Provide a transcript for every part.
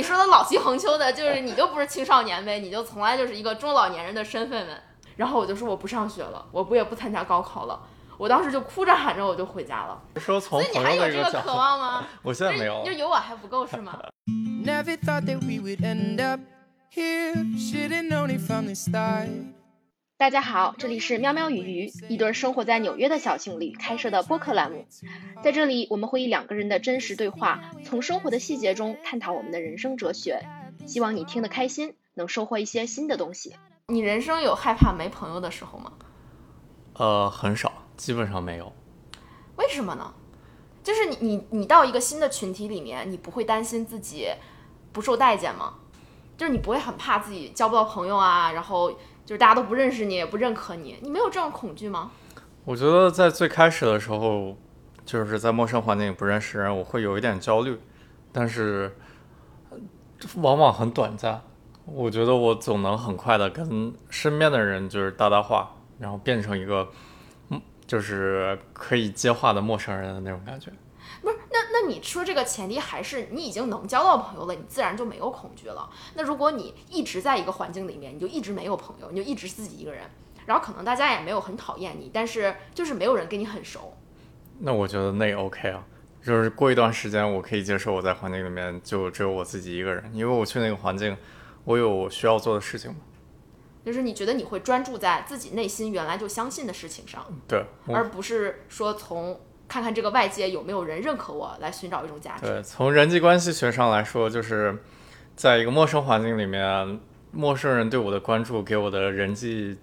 你说的老气横秋的，就是你就不是青少年呗，你就从来就是一个中老年人的身份呗。然后我就说我不上学了，我不也不参加高考了。我当时就哭着喊着我就回家了。说从所以你还有这个渴望吗？我现在没有就。有我还不够是吗？大家好，这里是喵喵与鱼，一对生活在纽约的小情侣开设的播客栏目。在这里，我们会以两个人的真实对话，从生活的细节中探讨我们的人生哲学。希望你听得开心，能收获一些新的东西。你人生有害怕没朋友的时候吗？呃，很少，基本上没有。为什么呢？就是你你你到一个新的群体里面，你不会担心自己不受待见吗？就是你不会很怕自己交不到朋友啊，然后就是大家都不认识你，也不认可你，你没有这种恐惧吗？我觉得在最开始的时候，就是在陌生环境里不认识人，我会有一点焦虑，但是往往很短暂。我觉得我总能很快的跟身边的人就是搭搭话，然后变成一个，嗯，就是可以接话的陌生人的那种感觉。不是，那那你说这个前提还是你已经能交到朋友了，你自然就没有恐惧了。那如果你一直在一个环境里面，你就一直没有朋友，你就一直自己一个人，然后可能大家也没有很讨厌你，但是就是没有人跟你很熟。那我觉得那也 OK 啊，就是过一段时间我可以接受我在环境里面就只有我自己一个人，因为我去那个环境，我有需要做的事情嘛。就是你觉得你会专注在自己内心原来就相信的事情上，对，而不是说从看看这个外界有没有人认可我来寻找一种价值。对，从人际关系学上来说，就是在一个陌生环境里面，陌生人对我的关注，给我的人际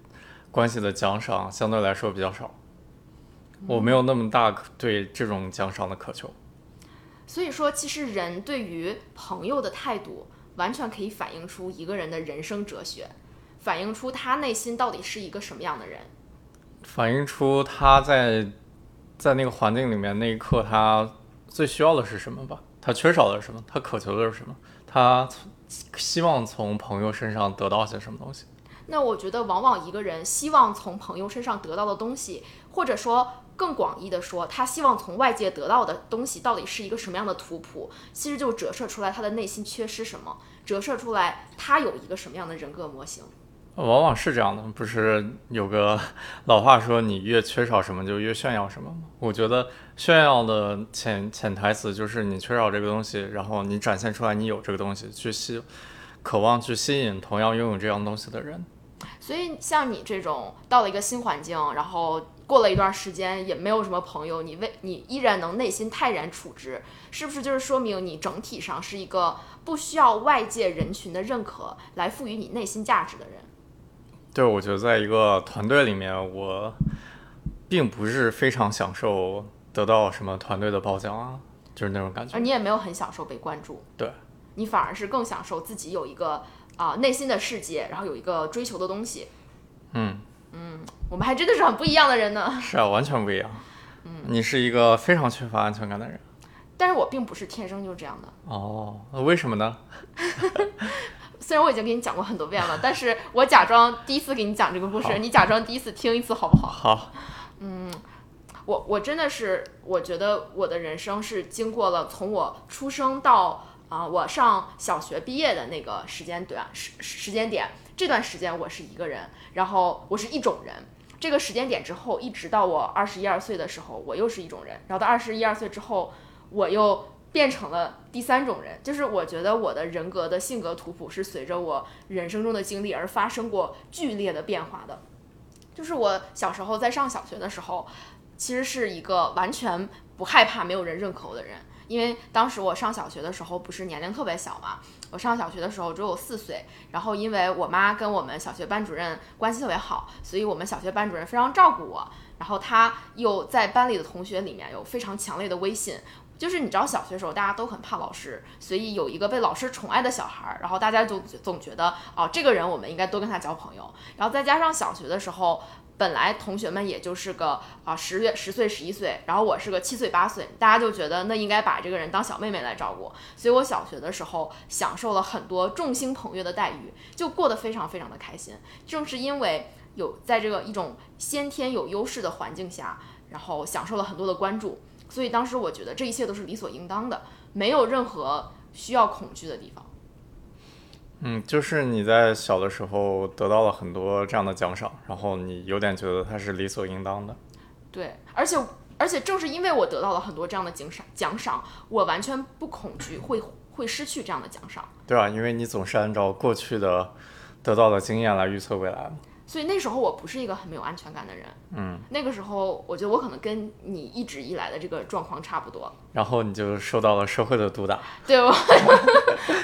关系的奖赏相对来说比较少。我没有那么大对这种奖赏的渴求。所以说，其实人对于朋友的态度，完全可以反映出一个人的人生哲学，反映出他内心到底是一个什么样的人。反映出他在在那个环境里面那一刻，他最需要的是什么吧？他缺少的是什么？他渴求的是什么？他希望从朋友身上得到些什么东西？那我觉得，往往一个人希望从朋友身上得到的东西，或者说更广义的说，他希望从外界得到的东西到底是一个什么样的图谱，其实就折射出来他的内心缺失什么，折射出来他有一个什么样的人格模型。往往是这样的，不是有个老话说，你越缺少什么就越炫耀什么吗？我觉得炫耀的潜潜台词就是你缺少这个东西，然后你展现出来你有这个东西，去吸，渴望去吸引同样拥有这样东西的人。所以像你这种到了一个新环境，然后过了一段时间也没有什么朋友，你为你依然能内心泰然处之，是不是就是说明你整体上是一个不需要外界人群的认可来赋予你内心价值的人？对，我觉得在一个团队里面，我并不是非常享受得到什么团队的褒奖啊，就是那种感觉而。你也没有很享受被关注，对，你反而是更享受自己有一个啊、内心的世界，然后有一个追求的东西。嗯嗯，我们还真的是很不一样的人呢。是啊，完全不一样。嗯，你是一个非常缺乏安全感的人。但是我并不是天生就这样的，哦，那为什么呢？虽然我已经给你讲过很多遍了，但是我假装第一次给你讲这个故事，你假装第一次听一次好不好？好，我我真的是，我觉得我的人生是经过了从我出生到啊、我上小学毕业的那个时间段时时间点，这段时间我是一个人，然后我是一种人。这个时间点之后，一直到我二十一二岁的时候，我又是一种人，然后到二十一二岁之后，我又变成了第三种人。就是我觉得我的人格的性格图谱是随着我人生中的经历而发生过剧烈的变化的。就是我小时候在上小学的时候，其实是一个完全不害怕没有人认可我的人，因为当时我上小学的时候不是年龄特别小嘛，我上小学的时候只有四岁，然后因为我妈跟我们小学班主任关系特别好，所以我们小学班主任非常照顾我，然后他又在班里的同学里面有非常强烈的威信。就是你知道，小学时候大家都很怕老师，所以有一个被老师宠爱的小孩儿，然后大家就总觉得哦，这个人我们应该多跟他交朋友。然后再加上小学的时候，本来同学们也就是个啊十月十岁十一岁，然后我是个七岁八岁，大家就觉得那应该把这个人当小妹妹来照顾，所以我小学的时候享受了很多众星捧月的待遇，就过得非常非常的开心。正是因为有在这个一种先天有优势的环境下，然后享受了很多的关注，所以当时我觉得这一切都是理所应当的，没有任何需要恐惧的地方。嗯，就是你在小的时候得到了很多这样的奖赏，然后你有点觉得它是理所应当的。对，而且而且正是因为我得到了很多这样的奖赏奖赏，我完全不恐惧会会失去这样的奖赏。对啊，因为你总是按照过去的得到的经验来预测未来嘛。所以那时候我不是一个很没有安全感的人。嗯，那个时候我觉得我可能跟你一直以来的这个状况差不多。然后你就受到了社会的毒打。对，我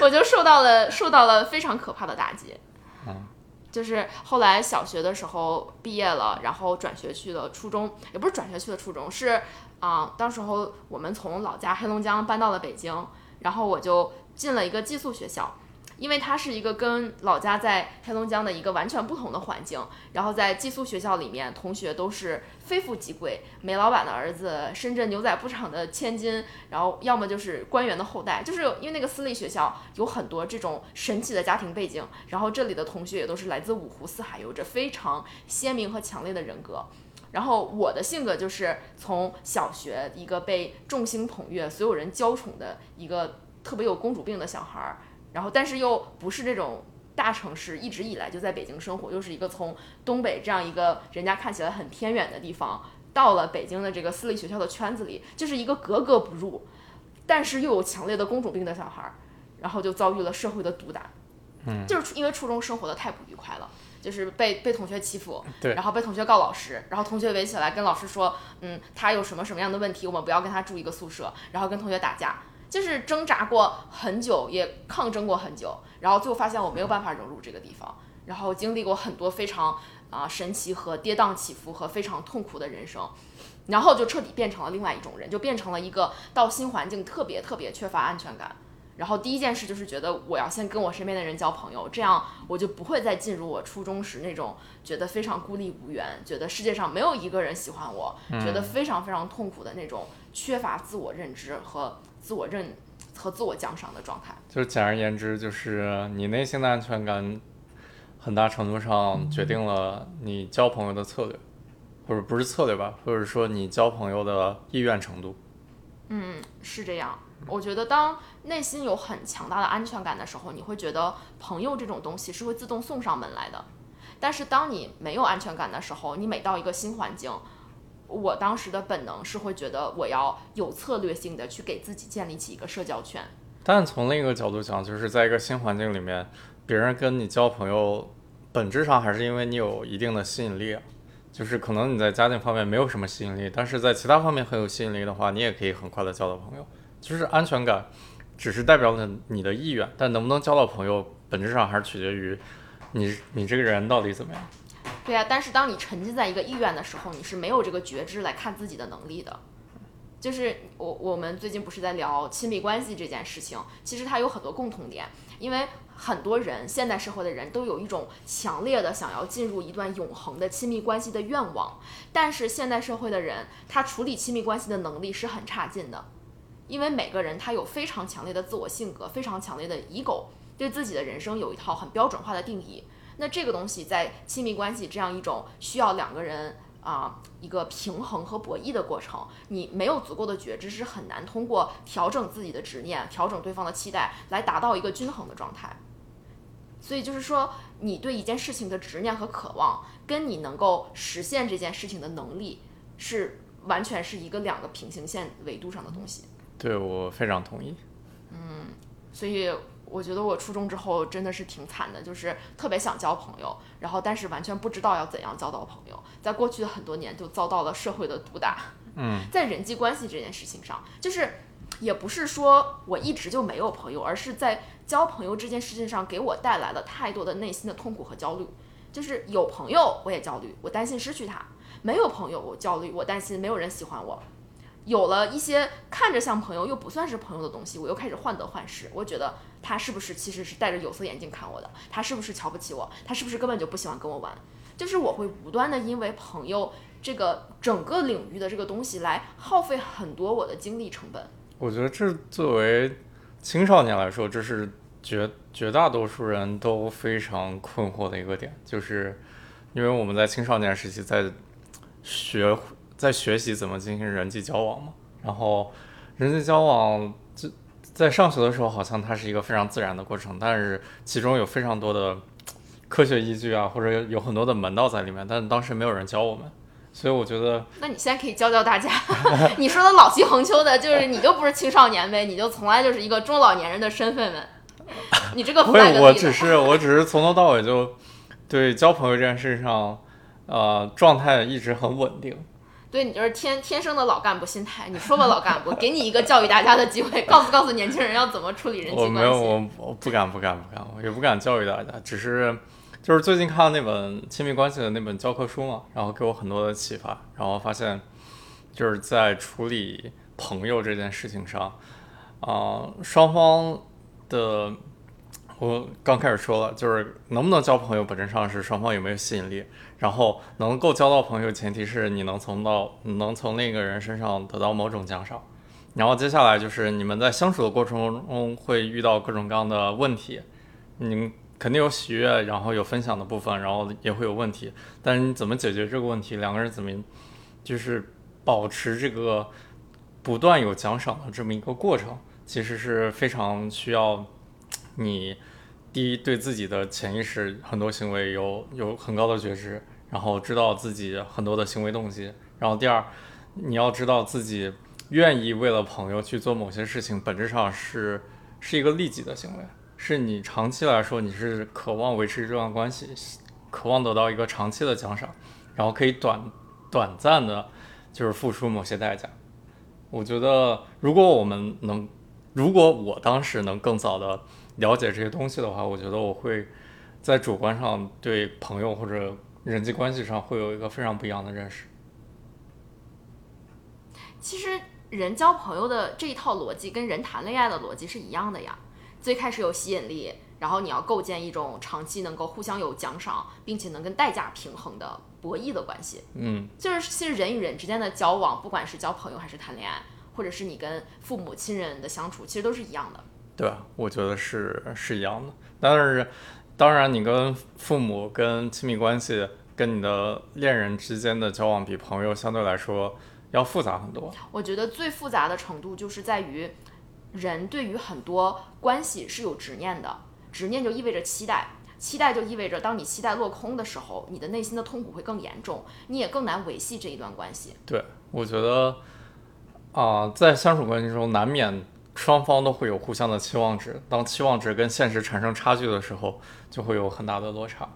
我就受到了受到了非常可怕的打击。嗯，就是后来小学的时候毕业了，然后转学去了初中，也不是转学去了初中，是啊、当时候我们从老家黑龙江搬到了北京，然后我就进了一个寄宿学校。因为它是一个跟老家在黑龙江的一个完全不同的环境，然后在寄宿学校里面，同学都是非富即贵，煤老板的儿子，深圳牛仔布厂的千金，然后要么就是官员的后代，就是因为那个私立学校有很多这种神奇的家庭背景，然后这里的同学也都是来自五湖四海，有着非常鲜明和强烈的人格。然后我的性格就是从小学一个被众星捧月、所有人娇宠的一个特别有公主病的小孩儿，然后但是又不是这种大城市一直以来就在北京生活，又是一个从东北这样一个人家看起来很偏远的地方，到了北京的这个私立学校的圈子里，就是一个格格不入，但是又有强烈的公主病的小孩儿，然后就遭遇了社会的毒打，嗯，就是因为初中生活的太不愉快了。就是被被同学欺负，对然后被同学告老师，然后同学围起来跟老师说，嗯，他有什么什么样的问题，我们不要跟他住一个宿舍，然后跟同学打架，就是挣扎过很久，也抗争过很久，然后最后发现我没有办法融入这个地方，然后经历过很多非常啊、神奇和跌宕起伏和非常痛苦的人生，然后就彻底变成了另外一种人，就变成了一个到新环境特别特别缺乏安全感。然后第一件事就是觉得我要先跟我身边的人交朋友，这样我就不会再进入我初中时那种觉得非常孤立无援，觉得世界上没有一个人喜欢我，觉得非常非常痛苦的那种缺乏自我认知和自我认和自我奖赏的状态。就是简而言之，就是你内心的安全感，很大程度上决定了你交朋友的策略，或者不是策略吧，或者说你交朋友的意愿程度。嗯，是这样。我觉得当内心有很强大的安全感的时候，你会觉得朋友这种东西是会自动送上门来的。但是当你没有安全感的时候，你每到一个新环境，我当时的本能是会觉得我要有策略性的去给自己建立起一个社交圈。但从另一个角度讲，就是在一个新环境里面，别人跟你交朋友，本质上还是因为你有一定的吸引力。就是可能你在家庭方面没有什么吸引力，但是在其他方面很有吸引力的话，你也可以很快的交到朋友。就是安全感，只是代表了你的意愿，但能不能交到朋友，本质上还是取决于你你这个人到底怎么样。对呀、但是当你沉浸在一个意愿的时候，你是没有这个觉知来看自己的能力的。就是我我们最近不是在聊亲密关系这件事情，其实它有很多共同点，因为很多人现代社会的人都有一种强烈的想要进入一段永恒的亲密关系的愿望，但是现代社会的人他处理亲密关系的能力是很差劲的，因为每个人他有非常强烈的自我性格，非常强烈的 ego，对自己的人生有一套很标准化的定义。那这个东西在亲密关系这样一种需要两个人啊、一个平衡和博弈的过程，你没有足够的觉知是很难通过调整自己的执念、调整对方的期待来达到一个均衡的状态。所以就是说，你对一件事情的执念和渴望，跟你能够实现这件事情的能力，是完全是一个两个平行线维度上的东西。对我非常同意。嗯所以我觉得我初中之后真的是挺惨的，就是特别想交朋友，然后但是完全不知道要怎样交到朋友，在过去的很多年就遭到了社会的毒打。嗯，在人际关系这件事情上，就是也不是说我一直就没有朋友，而是在交朋友这件事情上给我带来了太多的内心的痛苦和焦虑。就是有朋友我也焦虑，我担心失去他；没有朋友我焦虑，我担心没有人喜欢我。有了一些看着像朋友又不算是朋友的东西，我又开始患得患失。我觉得他是不是其实是戴着有色眼镜看我的？他是不是瞧不起我？他是不是根本就不喜欢跟我玩？就是我会不断的因为朋友这个整个领域的这个东西来耗费很多我的精力成本。我觉得这作为青少年来说，这是绝绝大多数人都非常困惑的一个点，就是因为我们在青少年时期在学在学习怎么进行人际交往嘛，然后人际交往这在上学的时候，好像它是一个非常自然的过程，但是其中有非常多的科学依据啊，或者有很多的门道在里面，但是当时没有人教我们，所以我觉得那你现在可以教教大家，你说的老气横秋的，就是你就不是青少年呗，你就从来就是一个中老年人的身份呗。你这个不 flag 会，我只是我只是从头到尾就对交朋友这件事上，呃，状态一直很稳定。对你就是天天生的老干部心态。你说吧，老干部，给你一个教育大家的机会，告诉告诉年轻人要怎么处理人际关系我没有，我我不敢，不敢，不敢，我也不敢教育大家，只是就是最近看了那本亲密关系的那本教科书嘛，然后给我很多的启发，然后发现就是在处理朋友这件事情上，啊、双方的。我刚开始说了，就是能不能交朋友，本质上是双方有没有吸引力。然后能够交到朋友，前提是你能从到能从那个人身上得到某种奖赏。然后接下来就是你们在相处的过程中会遇到各种各样的问题，你肯定有喜悦，然后有分享的部分，然后也会有问题。但是你怎么解决这个问题，两个人怎么就是保持这个不断有奖赏的这么一个过程，其实是非常需要你第一对自己的潜意识很多行为有有很高的觉知，然后知道自己很多的行为动机。然后第二，你要知道自己愿意为了朋友去做某些事情，本质上是是一个利己的行为，是你长期来说你是渴望维持这段关系，渴望得到一个长期的奖赏，然后可以短短暂的，就是付出某些代价。我觉得，如果我们能，如果我当时能更早的了解这些东西的话，我觉得我会在主观上对朋友或者人际关系上会有一个非常不一样的认识。其实人交朋友的这一套逻辑跟人谈恋爱的逻辑是一样的呀。最开始有吸引力，然后你要构建一种长期能够互相有奖赏，并且能跟代价平衡的博弈的关系。嗯，就是其实人与人之间的交往，不管是交朋友还是谈恋爱，或者是你跟父母亲人的相处，其实都是一样的。对，我觉得是是一样的。但是，当然，你跟父母、跟亲密关系、跟你的恋人之间的交往，比朋友相对来说要复杂很多。我觉得最复杂的程度就是在于，人对于很多关系是有执念的，执念就意味着期待，期待就意味着当你期待落空的时候，你的内心的痛苦会更严重，你也更难维系这一段关系。对，我觉得啊、在相处关系中，难免双方都会有互相的期望值。当期望值跟现实产生差距的时候，就会有很大的落差。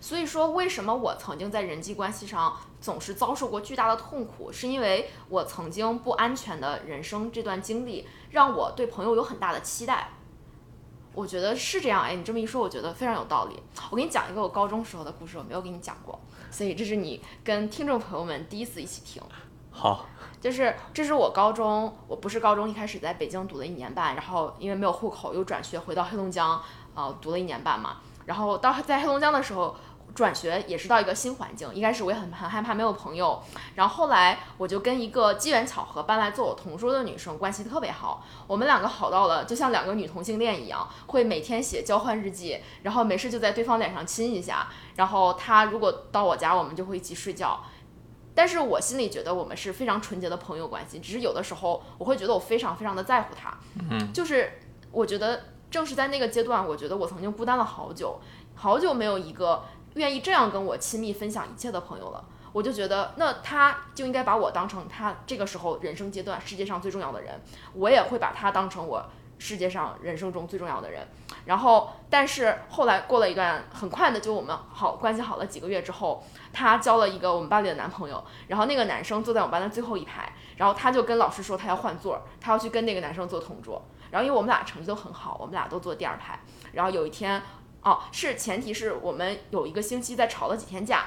所以说，为什么我曾经在人际关系上总是遭受过巨大的痛苦，是因为我曾经不安全的人生这段经历，让我对朋友有很大的期待。我觉得是这样，哎，你这么一说，我觉得非常有道理。我给你讲一个我高中时候的故事，我没有给你讲过，所以这是你跟听众朋友们第一次一起听。好，就是这是我高中，我不是高中一开始在北京读了一年半，然后因为没有户口又转学回到黑龙江，呃，读了一年半嘛。然后到在黑龙江的时候转学也是到一个新环境，一开始我也很很害怕没有朋友，然后后来我就跟一个机缘巧合搬来做我同桌的女生关系特别好，我们两个好到了就像两个女同性恋一样，会每天写交换日记，然后没事就在对方脸上亲一下，然后她如果到我家，我们就会一起睡觉。但是我心里觉得我们是非常纯洁的朋友关系，只是有的时候我会觉得我非常非常的在乎他，嗯，就是我觉得正是在那个阶段，我觉得我曾经孤单了好久，好久没有一个愿意这样跟我亲密分享一切的朋友了。我就觉得，那他就应该把我当成他这个时候人生阶段世界上最重要的人，我也会把他当成我世界上人生中最重要的人。然后，但是后来过了一段很快的，就我们好关系好了几个月之后，她交了一个我们班里的男朋友，然后那个男生坐在我们班的最后一排，然后她就跟老师说她要换座，她要去跟那个男生做同桌。然后因为我们俩成绩都很好，我们俩都坐第二排。然后有一天，哦，是前提是我们有一个星期在吵了几天架，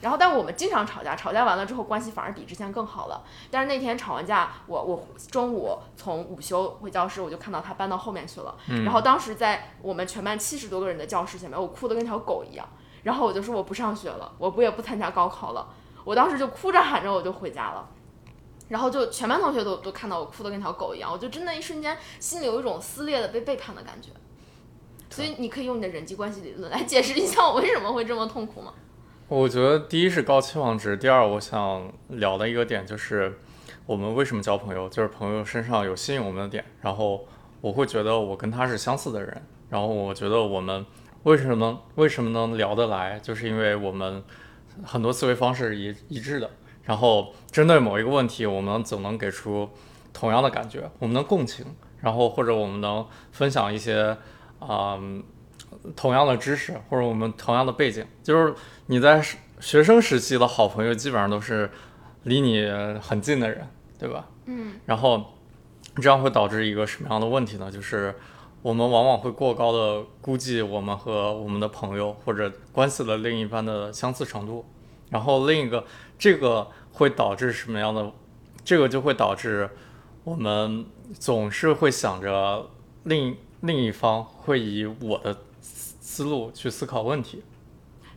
然后但我们经常吵架，吵架完了之后关系反而比之前更好了。但是那天吵完架，我我中午从午休回教室，我就看到他搬到后面去了。嗯然后当时在我们全班七十多个人的教室前面，我哭得跟条狗一样。然后我就说我不上学了，我不也不参加高考了。我当时就哭着喊着我就回家了。然后就全班同学都都看到我哭得跟条狗一样，我就真的一瞬间心里有一种撕裂的被背叛的感觉。所以你可以用你的人际关系理论来解释一下我为什么会这么痛苦吗？我觉得第一是高期望值，第二我想聊的一个点就是我们为什么交朋友，就是朋友身上有吸引我们的点，然后我会觉得我跟他是相似的人，然后我觉得我们为什么为什么能聊得来，就是因为我们很多思维方式一一致的，然后针对某一个问题，我们总能给出同样的感觉，我们能共情，然后或者我们能分享一些、嗯同样的知识，或者我们同样的背景，就是你在学生时期的好朋友，基本上都是离你很近的人，对吧？嗯，然后这样会导致一个什么样的问题呢？就是我们往往会过高的估计我们和我们的朋友或者关系的另一半的相似程度，然后另一个这个会导致什么样的？这个就会导致我们总是会想着另另一方会以我的思路去思考问题。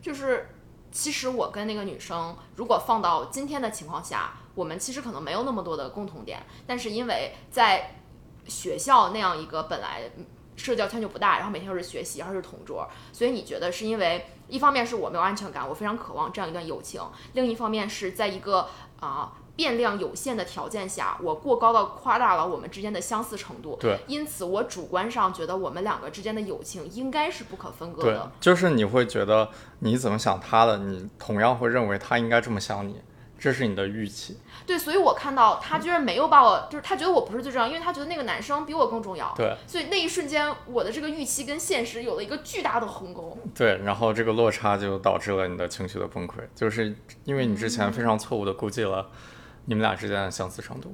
就是其实我跟那个女生，如果放到今天的情况下，我们其实可能没有那么多的共同点，但是因为在学校那样一个本来社交圈就不大，然后每天又是学习，然后是同桌，所以你觉得是因为一方面是我没有安全感，我非常渴望这样一段友情，另一方面是在一个啊、变量有限的条件下，我过高的夸大了我们之间的相似程度，对，因此我主观上觉得我们两个之间的友情应该是不可分割对的。，就是你会觉得你怎么想他的，你同样会认为他应该这么想你，这是你的预期。对，所以我看到他居然没有把我，就是他觉得我不是最重要，因为他觉得那个男生比我更重要。对所以那一瞬间，我的这个预期跟现实有了一个巨大的鸿沟。对，然后这个落差就导致了你的情绪的崩溃，就是因为你之前非常错误的估计了你们俩之间的相似程度。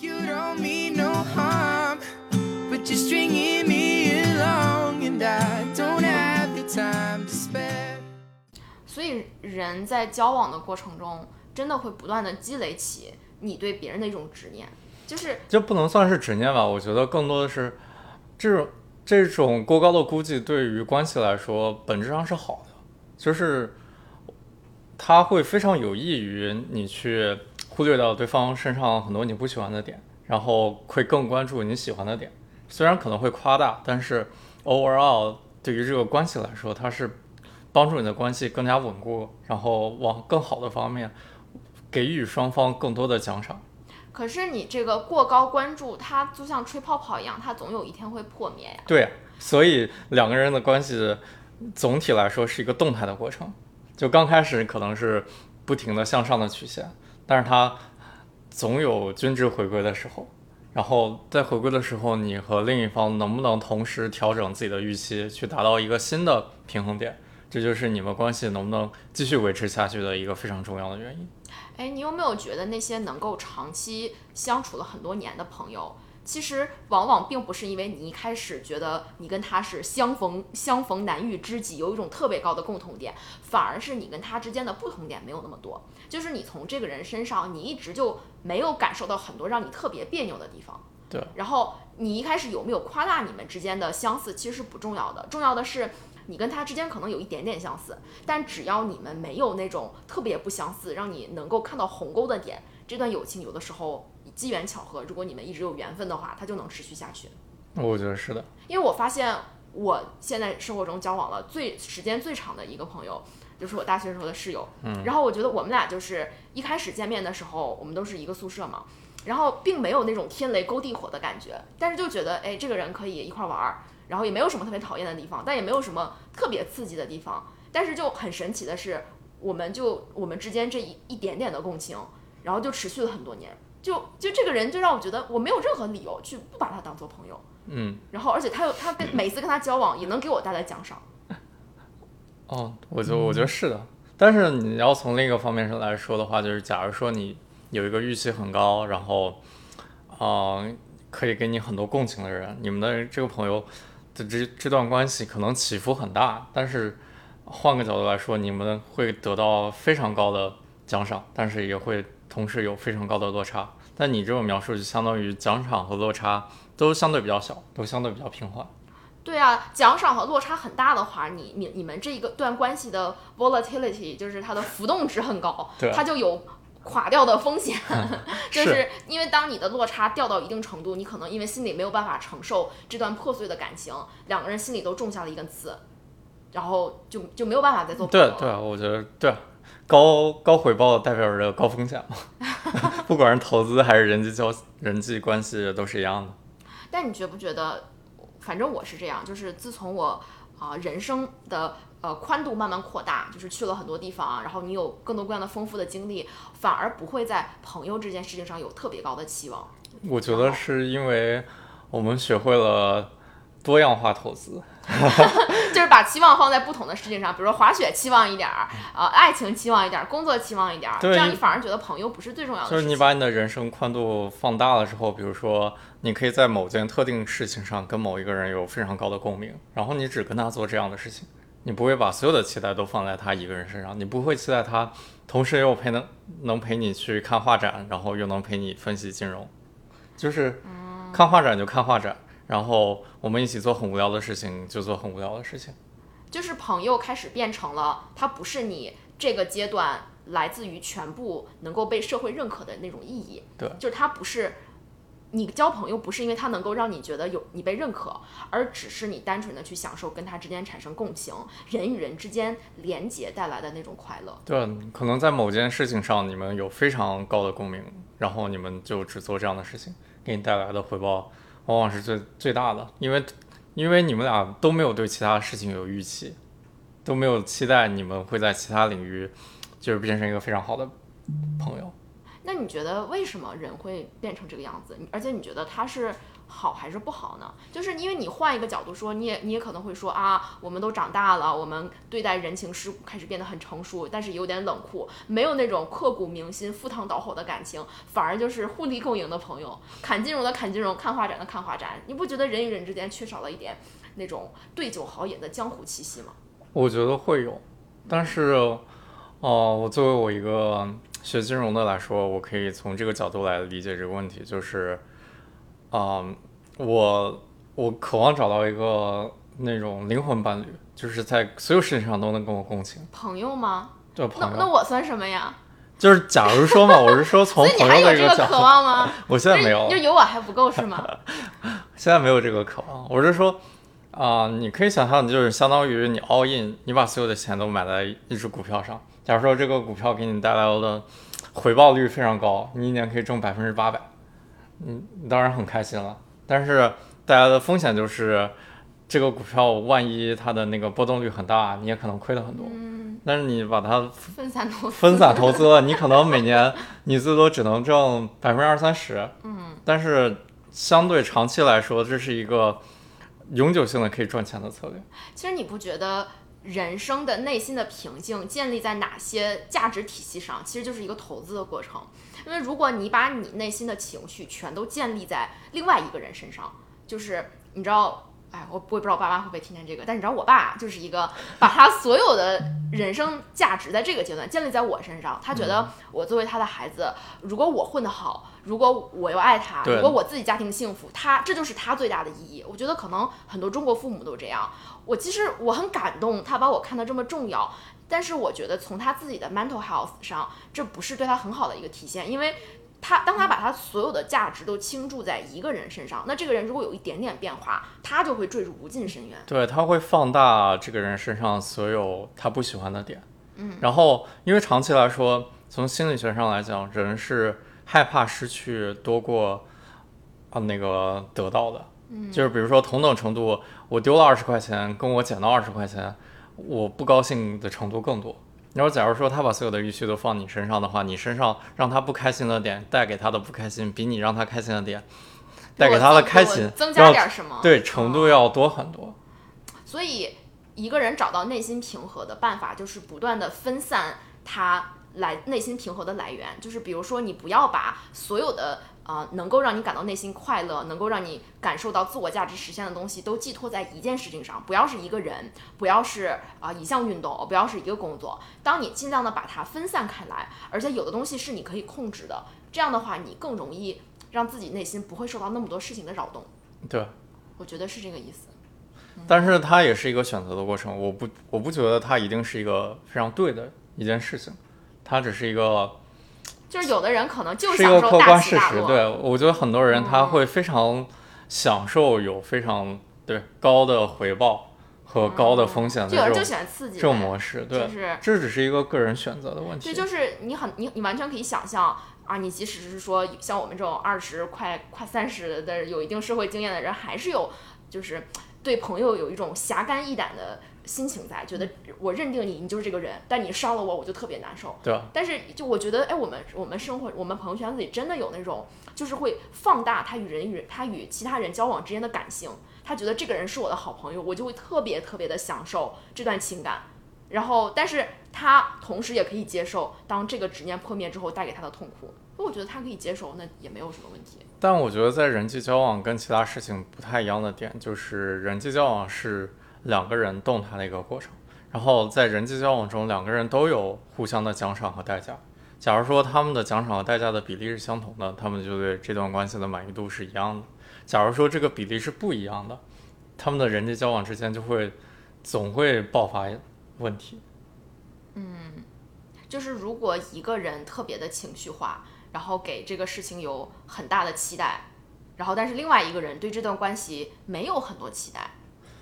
You don't mean no harm, but you're stringing me along, and I don't have the time to spare. 所以人在交往的过程中，真的会不断的积累起你对别人的一种执念，就是这不能算是执念吧？我觉得更多的是这种这种过高的估计对于关系来说本质上是好的，就是它会非常有益于你去忽略掉对方身上很多你不喜欢的点，然后会更关注你喜欢的点。虽然可能会夸大，但是 overall 对于这个关系来说，它是帮助你的关系更加稳固，然后往更好的方面给予双方更多的奖赏。可是你这个过高关注，它就像吹泡泡一样，它总有一天会破灭呀。对，所以两个人的关系总体来说是一个动态的过程。就刚开始可能是不停的向上的曲线，但是它总有均值回归的时候。然后在回归的时候，你和另一方能不能同时调整自己的预期，去达到一个新的平衡点，这就是你们关系能不能继续维持下去的一个非常重要的原因。哎，你有没有觉得那些能够长期相处了很多年的朋友，其实往往并不是因为你一开始觉得你跟他是相逢相逢难遇知己，有一种特别高的共同点，反而是你跟他之间的不同点没有那么多。就是你从这个人身上，你一直就没有感受到很多让你特别别扭的地方。对。然后你一开始有没有夸大你们之间的相似，其实是不重要的，重要的是。你跟他之间可能有一点点相似，但只要你们没有那种特别不相似，让你能够看到鸿沟的点，这段友情有的时候机缘巧合，如果你们一直有缘分的话，它就能持续下去。我觉得是的，因为我发现我现在生活中交往了最时间最长的一个朋友，就是我大学时候的室友。嗯，然后我觉得我们俩就是一开始见面的时候，我们都是一个宿舍嘛，然后并没有那种天雷勾地火的感觉，但是就觉得哎，这个人可以一块玩儿，然后也没有什么特别讨厌的地方，但也没有什么特别刺激的地方。但是就很神奇的是，我们就我们之间这一一点点的共情，然后就持续了很多年。就就这个人就让我觉得我没有任何理由去不把他当做朋友。嗯，然后而且他又他跟每次跟他交往也能给我带来奖赏。哦，我觉得我觉得是的，但是你要从另一个方面上来说的话，就是假如说你有一个预期很高，然后，啊、可以给你很多共情的人，你们的这个朋友的这这段关系可能起伏很大，但是换个角度来说，你们会得到非常高的奖赏，但是也会同时有非常高的落差。但你这种描述就相当于奖赏和落差都相对比较小，都相对比较平缓。对啊，奖赏和落差很大的话，你你你们这一个段关系的 volatility 就是它的浮动值很高，对它就有垮掉的风险。就是是因为当你的落差掉到一定程度，你可能因为心里没有办法承受这段破碎的感情，两个人心里都种下了一根刺，然后就就没有办法再做朋友了。对对啊，我觉得对啊，高高回报代表着高风险嘛，不管是投资还是人际交人际关系都是一样的。但你觉不觉得，反正我是这样，就是自从我啊、人生的呃宽度慢慢扩大，就是去了很多地方啊，然后你有更多各样的丰富的经历，反而不会在朋友这件事情上有特别高的期望。我觉得是因为我们学会了多样化投资。就是把期望放在不同的事情上，比如说滑雪期望一点儿，呃，爱情期望一点儿，工作期望一点儿，这样你反而觉得朋友不是最重要的事情。就是你把你的人生宽度放大了之后，比如说你可以在某件特定事情上跟某一个人有非常高的共鸣，然后你只跟他做这样的事情，你不会把所有的期待都放在他一个人身上，你不会期待他同时又陪能能陪你去看画展，然后又能陪你分析金融，就是看画展就看画展，然后我们一起做很无聊的事情就做很无聊的事情。就是朋友开始变成了，他不是你这个阶段来自于全部能够被社会认可的那种意义。对就是他不是你交朋友，不是因为他能够让你觉得有你被认可，而只是你单纯的去享受跟他之间产生共情，人与人之间连结带来的那种快乐。对，可能在某件事情上你们有非常高的共鸣，然后你们就只做这样的事情，给你带来的回报往往是最最大的，因为因为你们俩都没有对其他事情有预期，都没有期待你们会在其他领域就是变成一个非常好的朋友。那你觉得为什么人会变成这个样子？而且你觉得他是好还是不好呢？就是因为你换一个角度说，你也你也可能会说啊，我们都长大了，我们对待人情世故开始变得很成熟，但是有点冷酷，没有那种刻骨铭心、赴汤蹈火的感情，反而就是互利共赢的朋友，砍金融的砍金融，看画展的看画展。你不觉得人与人之间缺少了一点那种对酒好饮的江湖气息吗？我觉得会有，但是，哦、我作为我一个学金融的来说，我可以从这个角度来理解这个问题，就是，啊、我我渴望找到一个那种灵魂伴侣，就是在所有事情上都能跟我共情朋友吗？对那朋友。那我算什么呀？就是假如说嘛，我是说从朋友的一个角度，渴望吗？我现在没有就，有我还不够是吗？现在没有这个渴望，我是说，啊、你可以想象，就是相当于你 all in，你把所有的钱都买在一只股票上。假如说这个股票给你带来的回报率非常高，你一年可以挣百分之八百，嗯，你当然很开心了。但是带来的风险就是，这个股票万一它的那个波动率很大，你也可能亏了很多。嗯，但是你把它分散投资，分散投资了，你可能每年你最多只能挣百分之二三十，嗯，但是相对长期来说，这是一个永久性的可以赚钱的策略。其实你不觉得人生的内心的平静建立在哪些价值体系上？其实就是一个投资的过程。因为如果你把你内心的情绪全都建立在另外一个人身上，就是你知道。哎，我我也不知道我爸妈会不会听见这个，但你知道我爸就是一个 把他所有的人生价值在这个阶段建立在我身上。他觉得我作为他的孩子，如果我混得好，如果我又爱他，如果我自己家庭幸福，他这就是他最大的意义。我觉得可能很多中国父母都这样。我其实我很感动，他把我看得这么重要，但是我觉得从他自己的 mental health 上，这不是对他很好的一个体现，因为他当他把他所有的价值都倾注在一个人身上，那这个人如果有一点点变化，他就会坠入无尽深渊。对，他会放大这个人身上所有他不喜欢的点。嗯，然后因为长期来说，从心理学上来讲，人是害怕失去多过啊那个得到的。嗯，就是比如说同等程度，我丢了二十块钱，跟我捡到二十块钱，我不高兴的程度更多。然后，假如说他把所有的预期都放你身上的话，你身上让他不开心的点带给他的不开心，比你让他开心的点带给他的开心增加要点什么？对程度要多很多。所以，一个人找到内心平和的办法，就是不断的分散他来内心平和的来源。就是比如说，你不要把所有的呃能够让你感到内心快乐、能够让你感受到自我价值实现的东西，都寄托在一件事情上。不要是一个人，不要是啊、一项运动，不要是一个工作。当你尽量的把它分散开来，而且有的东西是你可以控制的，这样的话，你更容易让自己内心不会受到那么多事情的扰动。对，我觉得是这个意思。但是它也是一个选择的过程。我不，我不觉得它一定是一个非常对的一件事情，它只是一个就是有的人可能就是享受大观事实。起大落，对，我觉得很多人他嗯会非常享受有非常对高的回报和高的风险的就有人就喜欢刺激这种模式。对，就是这只是一个个人选择的问题。对，就是你很你你完全可以想象啊，你即使是说像我们这种二十快快三十的有一定社会经验的人，还是有就是对朋友有一种侠肝义胆的心情在，觉得我认定你，你就是这个人，但你伤了我，我就特别难受。对啊？但是就我觉得，哎，我们我们生活我们朋友圈子里真的有那种，就是会放大他与人与他与其他人交往之间的感性，他觉得这个人是我的好朋友，我就会特别特别的享受这段情感。然后，但是他同时也可以接受，当这个执念破灭之后带给他的痛苦。我觉得他可以接受，那也没有什么问题。但我觉得在人际交往跟其他事情不太一样的点，就是人际交往是两个人动态的一个过程，然后在人际交往中，两个人都有互相的奖赏和代价。假如说他们的奖赏和代价的比例是相同的，他们就对这段关系的满意度是一样的。假如说这个比例是不一样的，他们的人际交往之间就会总会爆发问题。嗯就是如果一个人特别的情绪化，然后给这个事情有很大的期待，然后但是另外一个人对这段关系没有很多期待，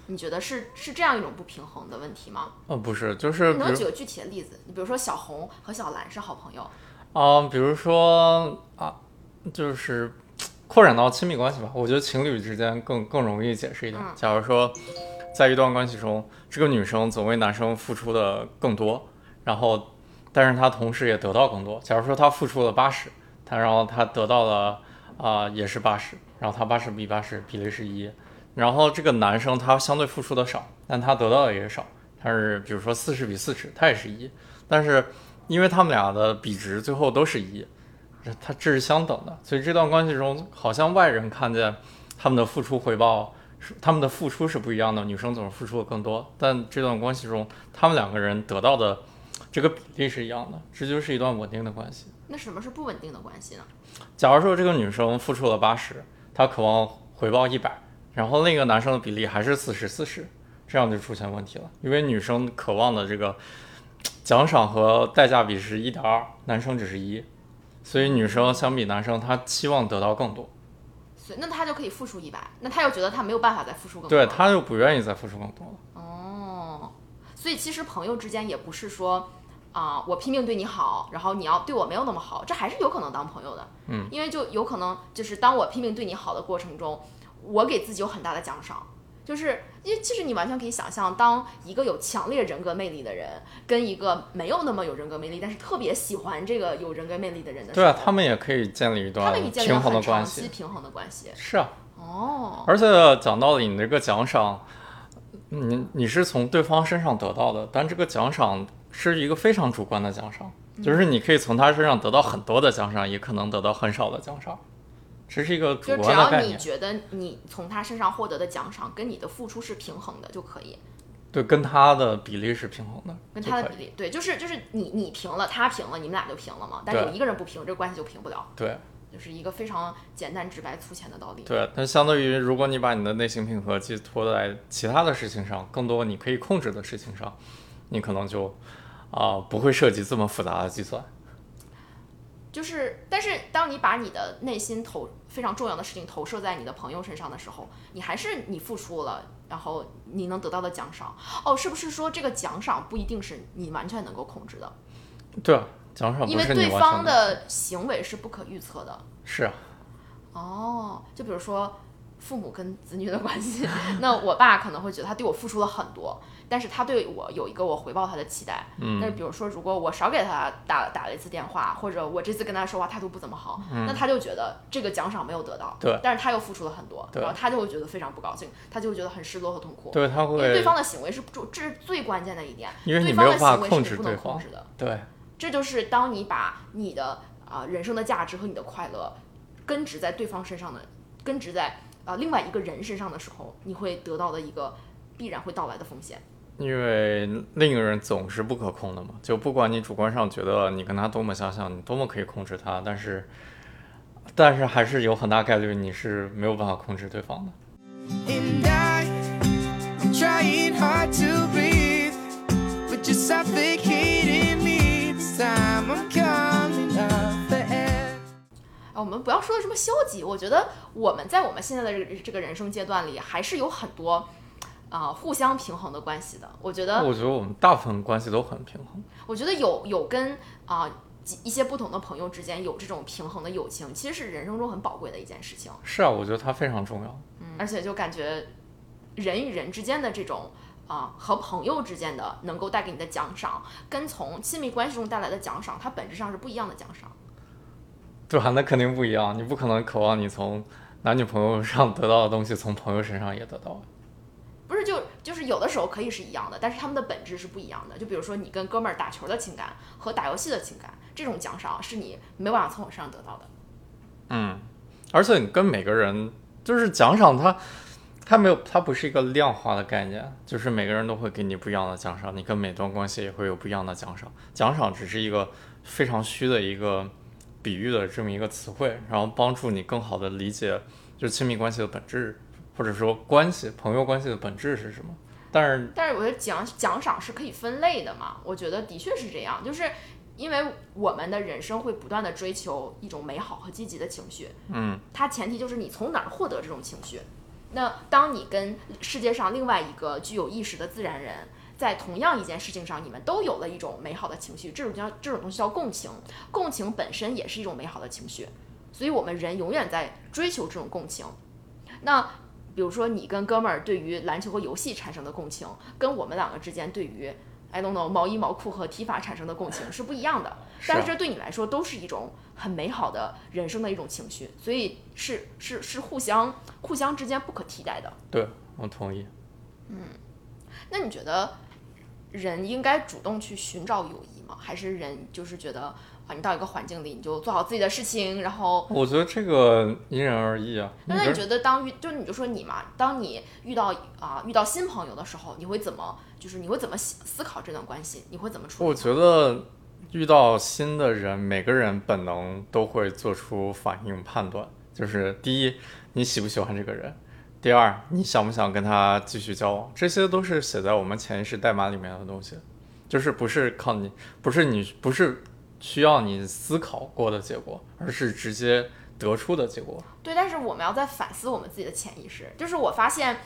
你觉得是是这样一种不平衡的问题吗？呃，不是，就是能举个具体的例子？你比如说小红和小蓝是好朋友，啊、比如说啊，就是扩展到亲密关系吧，我觉得情侣之间更更容易解释一点。嗯假如说在一段关系中，这个女生总为男生付出的更多，然后但是她同时也得到更多。假如说她付出了八十，她然后她得到了啊、也是八十，然后她八十比八十比例是一，然后这个男生他相对付出的少，但他得到的也少，他是比如说四十比四十，他也是一，但是因为他们俩的比值最后都是一，这它这是相等的，所以这段关系中，好像外人看见他们的付出回报是他们的付出是不一样的，女生总是付出的更多，但这段关系中，他们两个人得到的这个比例是一样的，这就是一段稳定的关系。那什么是不稳定的关系呢？假如说这个女生付出了八十，她渴望回报一百，然后另一个男生的比例还是四十四十，这样就出现问题了，因为女生渴望的这个奖赏和代价比是一点二，男生只是一，所以女生相比男生，她期望得到更多，所以那她就可以付出一百，那他又觉得他没有办法再付出更多，对，她就不愿意再付出更多了。哦，所以其实朋友之间也不是说啊、我拼命对你好，然后你要对我没有那么好，这还是有可能当朋友的。嗯，因为就有可能就是当我拼命对你好的过程中，我给自己有很大的奖赏。就是因为其实你完全可以想象，当一个有强烈人格魅力的人跟一个没有那么有人格魅力，但是特别喜欢这个有人格魅力的人的时候，对啊，他们也可以建立一段平衡的关系。平衡的关系。是啊，哦，而且讲道理，你这个奖赏，你你是从对方身上得到的，但这个奖赏是一个非常主观的奖赏，就是你可以从他身上得到很多的奖赏，也可能得到很少的奖赏，这是一个主就只观的概念。要你觉得你从他身上获得的奖赏跟你的付出是平衡的就可以。对，跟他的比例是平衡的，跟他的比例，对，就是就是你你平了，他平了，你们俩就平了嘛。但有一个人不平，这个关系就平不了，对就是一个非常简单直白粗浅的道理。对。但相对于，如果你把你的内心平和寄托在其他的事情上，更多你可以控制的事情上，你可能就啊、不会涉及这么复杂的计算。就是，但是当你把你的内心投非常重要的事情投射在你的朋友身上的时候，你还是你付出了，然后你能得到的奖赏。哦，是不是说这个奖赏不一定是你完全能够控制的？对啊，奖赏因为对方的行为是不可预测的。是啊，哦，就比如说父母跟子女的关系，那我爸可能会觉得他对我付出了很多，但是他对我有一个我回报他的期待。嗯那比如说，如果我少给他打打了一次电话，或者我这次跟他说话态度不怎么好，那他就觉得这个奖赏没有得到，嗯对但是他又付出了很多，然后他就会觉得非常不高兴，他就会觉得很失落和痛苦。对他会因为对，方的行为是不，这是最关键的一点，因为你对方的没有办法控行为是你不能制对方控制的。对这就是当你把你的啊、人生的价值和你的快乐根植在对方身上的，根植在啊、另外一个人身上的时候，你会得到的一个必然会到来的风险。因为另一个人总是不可控的嘛，就不管你主观上觉得你跟他多么相像，你多么可以控制他，但是，但是还是有很大概率你是没有办法控制对方的。And I, I'm trying hard to breathe, but you're suffocating me. This time I'm coming off the edge. 啊，我们不要说的这么消极，我觉得我们在我们现在的这个这个人生阶段里，还是有很多啊、互相平衡的关系的。我觉得我觉得我们大部分关系都很平衡。我觉得有有跟啊、几一些不同的朋友之间有这种平衡的友情，其实是人生中很宝贵的一件事情。是啊，我觉得它非常重要。嗯而且就感觉人与人之间的这种啊、和朋友之间的能够带给你的奖赏，跟从亲密关系中带来的奖赏，它本质上是不一样的奖赏。对啊，那肯定不一样。你不可能渴望你从男女朋友上得到的东西，从朋友身上也得到。就就是有的时候可以是一样的，但是他们的本质是不一样的。就比如说你跟哥们儿打球的情感和打游戏的情感，这种奖赏是你没办法从我身上得到的。嗯，而且你跟每个人就是奖赏它，它没有，它不是一个量化的概念，就是每个人都会给你不一样的奖赏，你跟每段关系也会有不一样的奖赏。奖赏只是一个非常虚的一个比喻的这么一个词汇，然后帮助你更好的理解就是亲密关系的本质，或者说关系朋友关系的本质是什么。但是但是我觉得奖奖赏是可以分类的嘛，我觉得的确是这样，就是因为我们的人生会不断的追求一种美好和积极的情绪，嗯，它前提就是你从哪儿获得这种情绪。那当你跟世界上另外一个具有意识的自然人，在同样一件事情上，你们都有了一种美好的情绪，这种叫这种东西叫共情，共情本身也是一种美好的情绪，所以我们人永远在追求这种共情。那比如说你跟哥们儿对于篮球和游戏产生的共情，跟我们两个之间对于 I don't know 毛衣毛裤和体法产生的共情是不一样的，但是这对你来说都是一种很美好的人生的一种情绪，所以是是是互相互相之间不可替代的。对我同意。嗯那你觉得人应该主动去寻找友谊吗？还是人就是觉得啊，你到一个环境里你就做好自己的事情，然后我觉得这个因人而异啊。那你觉得当遇就你就说你嘛，当你遇到啊、遇到新朋友的时候，你会怎么就是你会怎么思思考这段关系？你会怎么处理？我觉得遇到新的人，每个人本能都会做出反应判断，就是第一，你喜不喜欢这个人；第二，你想不想跟他继续交往，这些都是写在我们潜意识代码里面的东西，就是不是靠你，不是你，不是需要你思考过的结果，而是直接得出的结果。对，但是我们要在反思我们自己的潜意识。就是我发现，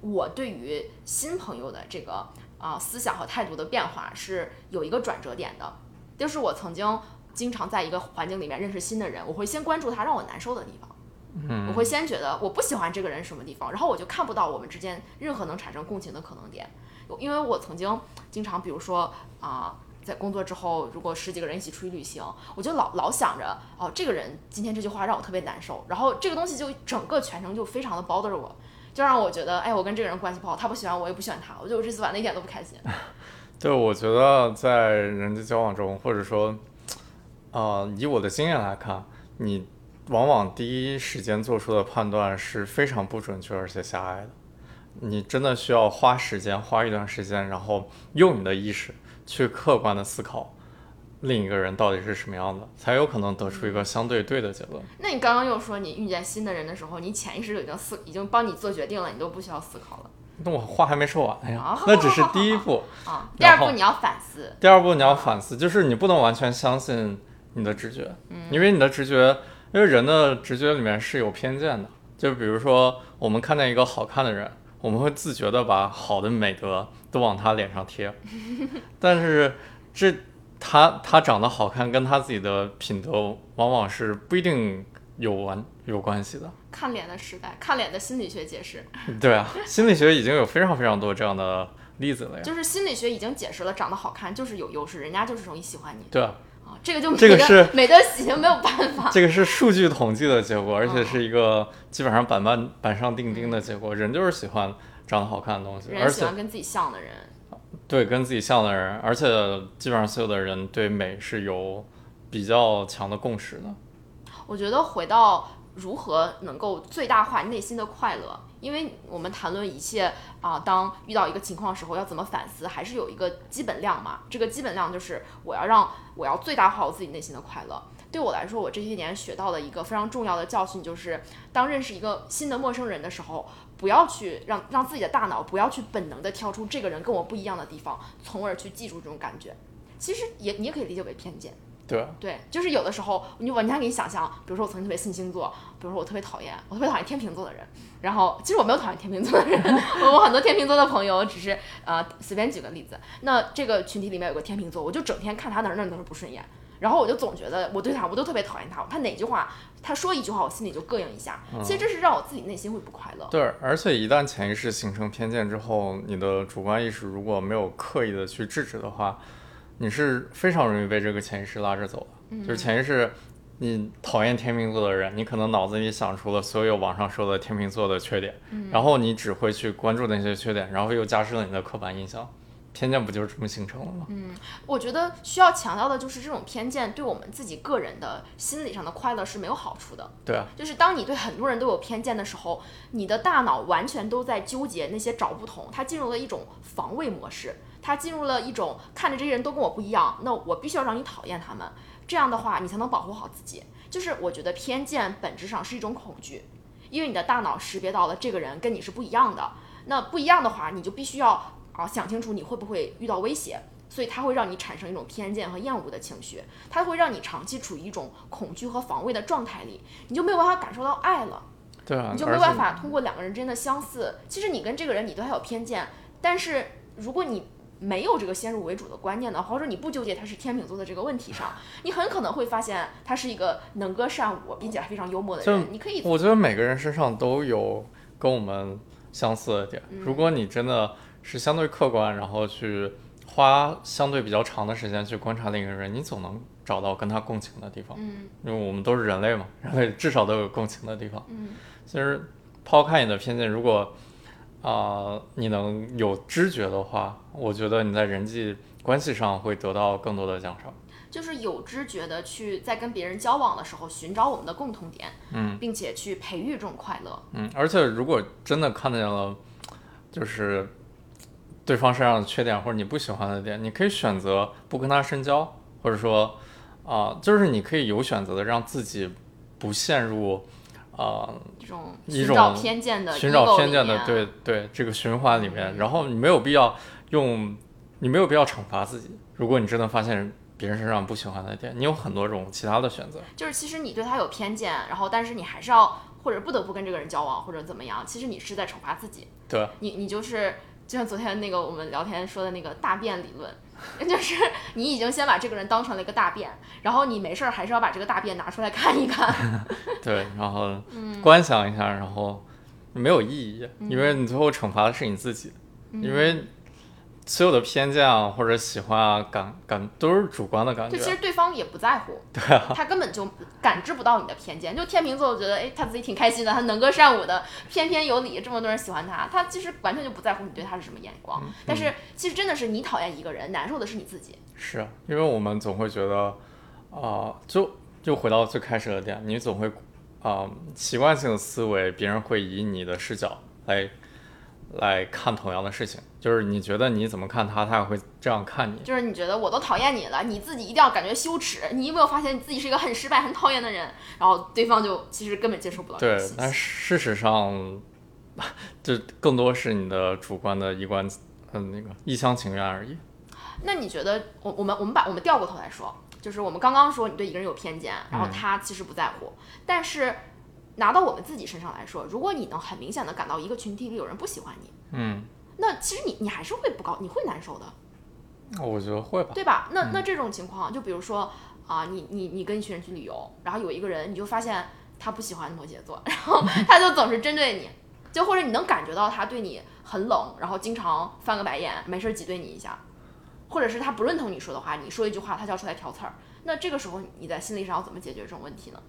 我对于新朋友的这个啊、思想和态度的变化是有一个转折点的。就是我曾经经常在一个环境里面认识新的人，我会先关注他让我难受的地方。嗯我会先觉得我不喜欢这个人什么地方，然后我就看不到我们之间任何能产生共情的可能点。因为我曾经经常，比如说啊、在工作之后，如果十几个人一起出去旅行，我就老老想着，哦，这个人今天这句话让我特别难受，然后这个东西就整个全程就非常的 bother 我，就让我觉得，哎，我跟这个人关系不好，他不喜欢我，也不喜欢他，我觉得我这次玩的一点都不开心。对，我觉得在人际交往中，或者说，呃，以我的经验来看，你往往第一时间做出的判断是非常不准确而且狭隘的。你真的需要花时间，花一段时间，然后用你的意识去客观的思考另一个人到底是什么样的，才有可能得出一个相对对的结论。那你刚刚又说你遇见新的人的时候，你潜意识就已经思已经帮你做决定了，你都不需要思考了那我话还没说完哎呀啊，那只是第一步。啊。第二步你要反思，第二步你要反思，就是你不能完全相信你的直觉，因为你的直觉，因为人的直觉里面是有偏见的。就比如说，我们看见一个好看的人，我们会自觉的把好的美德都往他脸上贴，但是这他他长得好看跟他自己的品德往往是不一定有完有关系的。看脸的时代，看脸的心理学解释，对啊，心理学已经有非常非常多这样的例子了呀。就是心理学已经解释了，长得好看就是有优势，人家就是容易喜欢你对啊，啊。这个就这个是美得喜，没有办法。这个是数据统计的结果，而且是一个基本上板板板上钉钉的结果。人就是喜欢长得好看的东西，而人喜欢跟自己像的人，对跟自己像的人，而且基本上所有的人对美是有比较强的共识的。我觉得回到如何能够最大化内心的快乐，因为我们谈论一切啊、当遇到一个情况的时候要怎么反思，还是有一个基本量嘛。这个基本量就是我要让我要最大化我自己内心的快乐。对我来说，我这些年学到的一个非常重要的教训就是，当认识一个新的陌生人的时候，不要去让让自己的大脑不要去本能的挑出这个人跟我不一样的地方，从而去记住这种感觉。其实也你也可以理解为偏见。对，对，就是有的时候，你我你还给你想象，比如说我曾经特别信星座，比如说我特别讨厌，我特别讨厌天秤座的人，然后其实我没有讨厌天秤座的人，我 我很多天秤座的朋友，只是呃随便举个例子，那这个群体里面有个天秤座，我就整天看他哪儿哪儿哪儿不顺眼，然后我就总觉得我对他我都特别讨厌他，他哪句话他说一句话我心里就膈应一下，其实这是让我自己内心会不快乐。对，而且一旦潜意识形成偏见之后，你的主观意识如果没有刻意的去制止的话，你是非常容易被这个潜意识拉着走的。就是潜意识，你讨厌天秤座的人，你可能脑子里想出了所有网上说的天秤座的缺点，然后你只会去关注那些缺点，然后又加深了你的刻板印象。偏见不就是这么形成了吗？嗯我觉得需要强调的就是这种偏见对我们自己个人的心理上的快乐是没有好处的。对啊，就是当你对很多人都有偏见的时候，你的大脑完全都在纠结那些找不同，它进入了一种防卫模式，它进入了一种看着这些人都跟我不一样，那我必须要让你讨厌他们，这样的话你才能保护好自己。就是我觉得偏见本质上是一种恐惧，因为你的大脑识别到了这个人跟你是不一样的，那不一样的话，你就必须要啊想清楚你会不会遇到威胁。所以它会让你产生一种偏见和厌恶的情绪，它会让你长期处于一种恐惧和防卫的状态里，你就没有办法感受到爱了。对啊，你就没有办法通过两个人之间的相似，其实你跟这个人你对他有偏见，但是如果你没有这个先入为主的观念的话，或者你不纠结他是天秤座的这个问题上，你很可能会发现他是一个能歌善舞并且还非常幽默的人。你可以我觉得每个人身上都有跟我们相似的点。如果你真的是相对客观，然后去花相对比较长的时间去观察另一个人，你总能找到跟他共情的地方。嗯因为我们都是人类嘛，人类至少都有共情的地方。嗯其实抛开你的偏见，如果啊、你能有知觉的话，我觉得你在人际关系上会得到更多的奖赏。就是有知觉的去在跟别人交往的时候寻找我们的共同点，嗯并且去培育这种快乐。嗯，而且如果真的看见了，就是对方身上的缺点或者你不喜欢的点，你可以选择不跟他深交，或者说啊、就是你可以有选择的让自己不陷入啊、这种一种寻找偏见的寻找偏见的对对这个循环里面，然后你没有必要用，你没有必要惩罚自己。如果你真的发现别人身上不喜欢的点，你有很多种其他的选择。就是其实你对他有偏见，然后但是你还是要或者不得不跟这个人交往或者怎么样，其实你是在惩罚自己。对，你你就是就像昨天那个我们聊天说的那个大便理论，就是你已经先把这个人当成了一个大便，然后你没事儿还是要把这个大便拿出来看一看。对，然后嗯。观想一下，然后没有意义，因为你最后惩罚的是你自己，嗯。因为所有的偏见啊或者喜欢啊感感都是主观的感就其。实对方也不在乎，对啊，他根本就感知不到你的偏见。就天秤座觉得，哎，他自己挺开心的，他能歌善舞的，翩翩有礼，这么多人喜欢他，他其实完全就不在乎你对他是什么眼光。嗯但是其实真的是你讨厌一个人，难受的是你自己。是啊，因为我们总会觉得，啊、就就回到最开始的点，你总会啊、习惯性的思维，别人会以你的视角来来看同样的事情，就是你觉得你怎么看他，他也会这样看你。就是你觉得我都讨厌你了，你自己一定要感觉羞耻。你有没有发现你自己是一个很失败、很讨厌的人？然后对方就其实根本接受不到这个对。但事实上，这更多是你的主观的一观，嗯，那个一厢情愿而已。那你觉得我我们我们把我们调过头来说，就是我们刚刚说你对一个人有偏见，然后嗯他其实不在乎，但是拿到我们自己身上来说，如果你能很明显的感到一个群体里有人不喜欢你，嗯，那其实你你还是会不高，你会难受的，我觉得会吧。对吧？那那这种情况，就比如说啊、你你你跟一群人去旅游，然后有一个人你就发现他不喜欢摩羯座，然后 他就总是针对你，就或者你能感觉到他对你很冷，然后经常翻个白眼，没事挤兑你一下，或者是他不认同你说的话，你说一句话他就要出来挑刺儿，那这个时候你在心理上要怎么解决这种问题呢？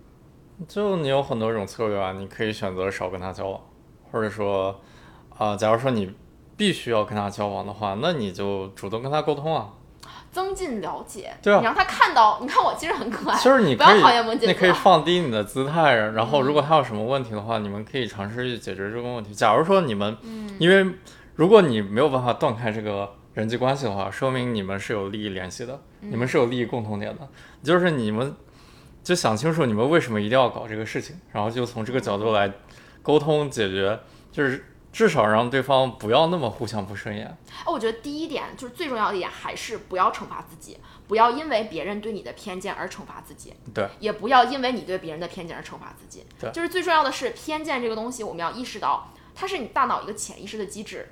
就你有很多种策略啊，你可以选择少跟他交往，或者说，啊、假如说你必须要跟他交往的话，那你就主动跟他沟通啊。增进了解，对啊。你让他看到，你看我其实很可爱，就是你不要讨厌摩羯座，你可以放低你的姿态，然后如果他有什么问题的话，你们可以尝试去解决这个问题。假如说你们，嗯。因为如果你没有办法断开这个人际关系的话，说明你们是有利益联系的，嗯。你们是有利益共同点的，就是你们就想清楚你们为什么一定要搞这个事情，然后就从这个角度来沟通解决，就是至少让对方不要那么互相不顺眼。哎，我觉得第一点就是最重要的一点，还是不要惩罚自己，不要因为别人对你的偏见而惩罚自己，对，也不要因为你对别人的偏见而惩罚自己。对就是最重要的是偏见这个东西，我们要意识到它是你大脑一个潜意识的机制，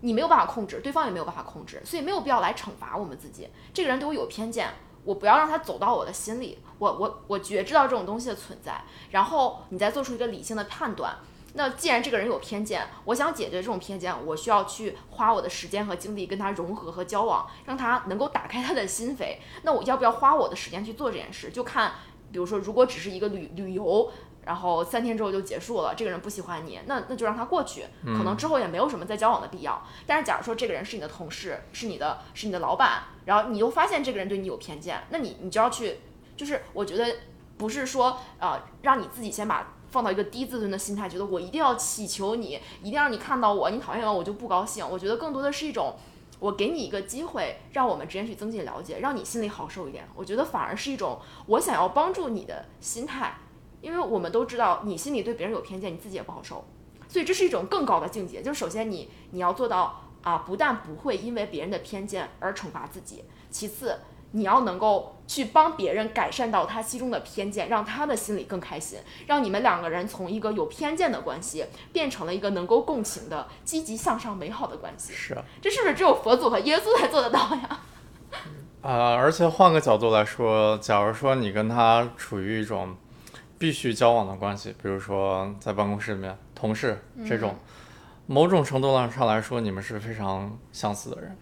你没有办法控制，对方也没有办法控制，所以没有必要来惩罚我们自己。这个人对我有偏见，我不要让它走到我的心里，我我我觉知到这种东西的存在，然后你再做出一个理性的判断。那既然这个人有偏见，我想解决这种偏见，我需要去花我的时间和精力跟他融合和交往，让他能够打开他的心扉。那我要不要花我的时间去做这件事？就看，比如说，如果只是一个旅旅游，然后三天之后就结束了，这个人不喜欢你，那那就让他过去，可能之后也没有什么再交往的必要。但是假如说这个人是你的同事，是你的，是你的老板，然后你又发现这个人对你有偏见，那你你就要去，就是我觉得不是说呃让你自己先把。放到一个低自尊的心态，觉得我一定要祈求你，一定让你看到我，你讨厌我，我就不高兴。我觉得更多的是一种，我给你一个机会，让我们之间去增进了解，让你心里好受一点。我觉得反而是一种我想要帮助你的心态，因为我们都知道，你心里对别人有偏见，你自己也不好受。所以这是一种更高的境界，就是首先你你要做到啊，不但不会因为别人的偏见而惩罚自己，其次。你要能够去帮别人改善到他心中的偏见，让他的心里更开心，让你们两个人从一个有偏见的关系变成了一个能够共情的、积极向上、美好的关系。是啊，这是不是只有佛祖和耶稣才做得到呀？啊、而且换个角度来说，假如说你跟他处于一种必须交往的关系，比如说在办公室里面同事这种，某种程度上来说，你们是非常相似的人，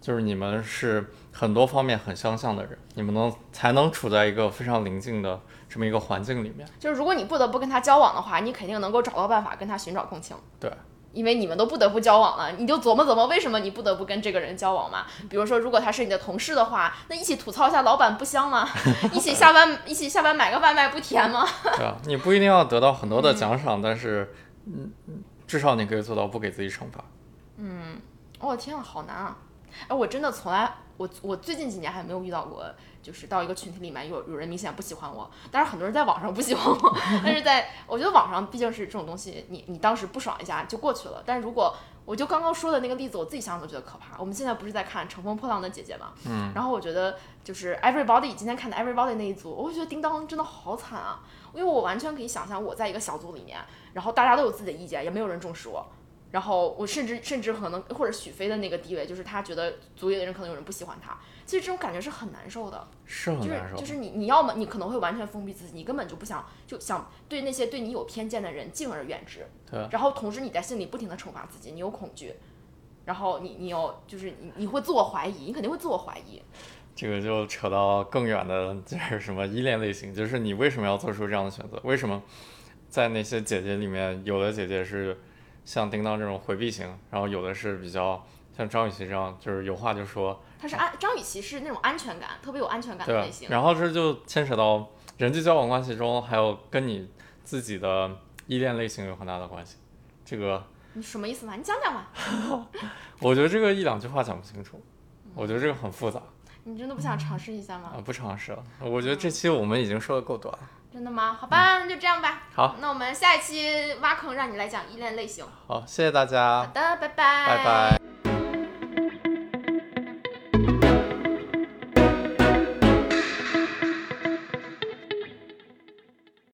就是你们是很多方面很相像的人，你们能才能处在一个非常临近的这么一个环境里面。就是如果你不得不跟他交往的话，你肯定能够找到办法跟他寻找共情。对，因为你们都不得不交往了，你就琢磨琢磨为什么你不得不跟这个人交往嘛。比如说，如果他是你的同事的话，那一起吐槽一下老板不香吗？一起下班一起下班买个外卖不甜吗？对啊，你不一定要得到很多的奖赏，但是，嗯，嗯至少你可以做到不给自己惩罚。嗯哦天啊，好难啊！哎，我真的从来，我我最近几年还没有遇到过，就是到一个群体里面有有人明显不喜欢我，但是很多人在网上不喜欢我，但是在我觉得网上毕竟是这种东西，你你当时不爽一下就过去了。但是如果我就刚刚说的那个例子，我自己想想都觉得可怕。我们现在不是在看《乘风破浪的姐姐》嘛，嗯，然后我觉得就是 Everybody 今天看的 Everybody 那一组，我觉得叮当真的好惨啊，因为我完全可以想象我在一个小组里面，然后大家都有自己的意见，也没有人重视我。然后我甚至甚至可能或者许飞的那个地位，就是他觉得组里的人可能有人不喜欢他，其实这种感觉是很难受的。是是很难受。就是你你要么你可能会完全封闭自己，你根本就不想就想对那些对你有偏见的人敬而远之。对然后同时你在心里不停的惩罚自己，你有恐惧，然后你你有就是你你会自我怀疑，你肯定会自我怀疑。这个就扯到更远的，就是什么依恋类型，就是你为什么要做出这样的选择？为什么在那些姐姐里面，有的姐姐是像叮当这种回避型，然后有的是比较像张雨绮这样，就是有话就说，他是安张雨绮是那种安全感特别有安全感的类型。？然后这就牵扯到人际交往关系中，还有跟你自己的依恋类型有很大的关系。这个你什么意思嘛？你讲讲嘛。我觉得这个一两句话讲不清楚，我觉得这个很复杂你真的不想尝试一下吗？啊，不尝试了。我觉得这期我们已经说的够短了。真的吗？好吧，那就这样吧。好，那我们下一期挖坑让你来讲依恋类型。好，谢谢大家好，的，拜拜。拜拜。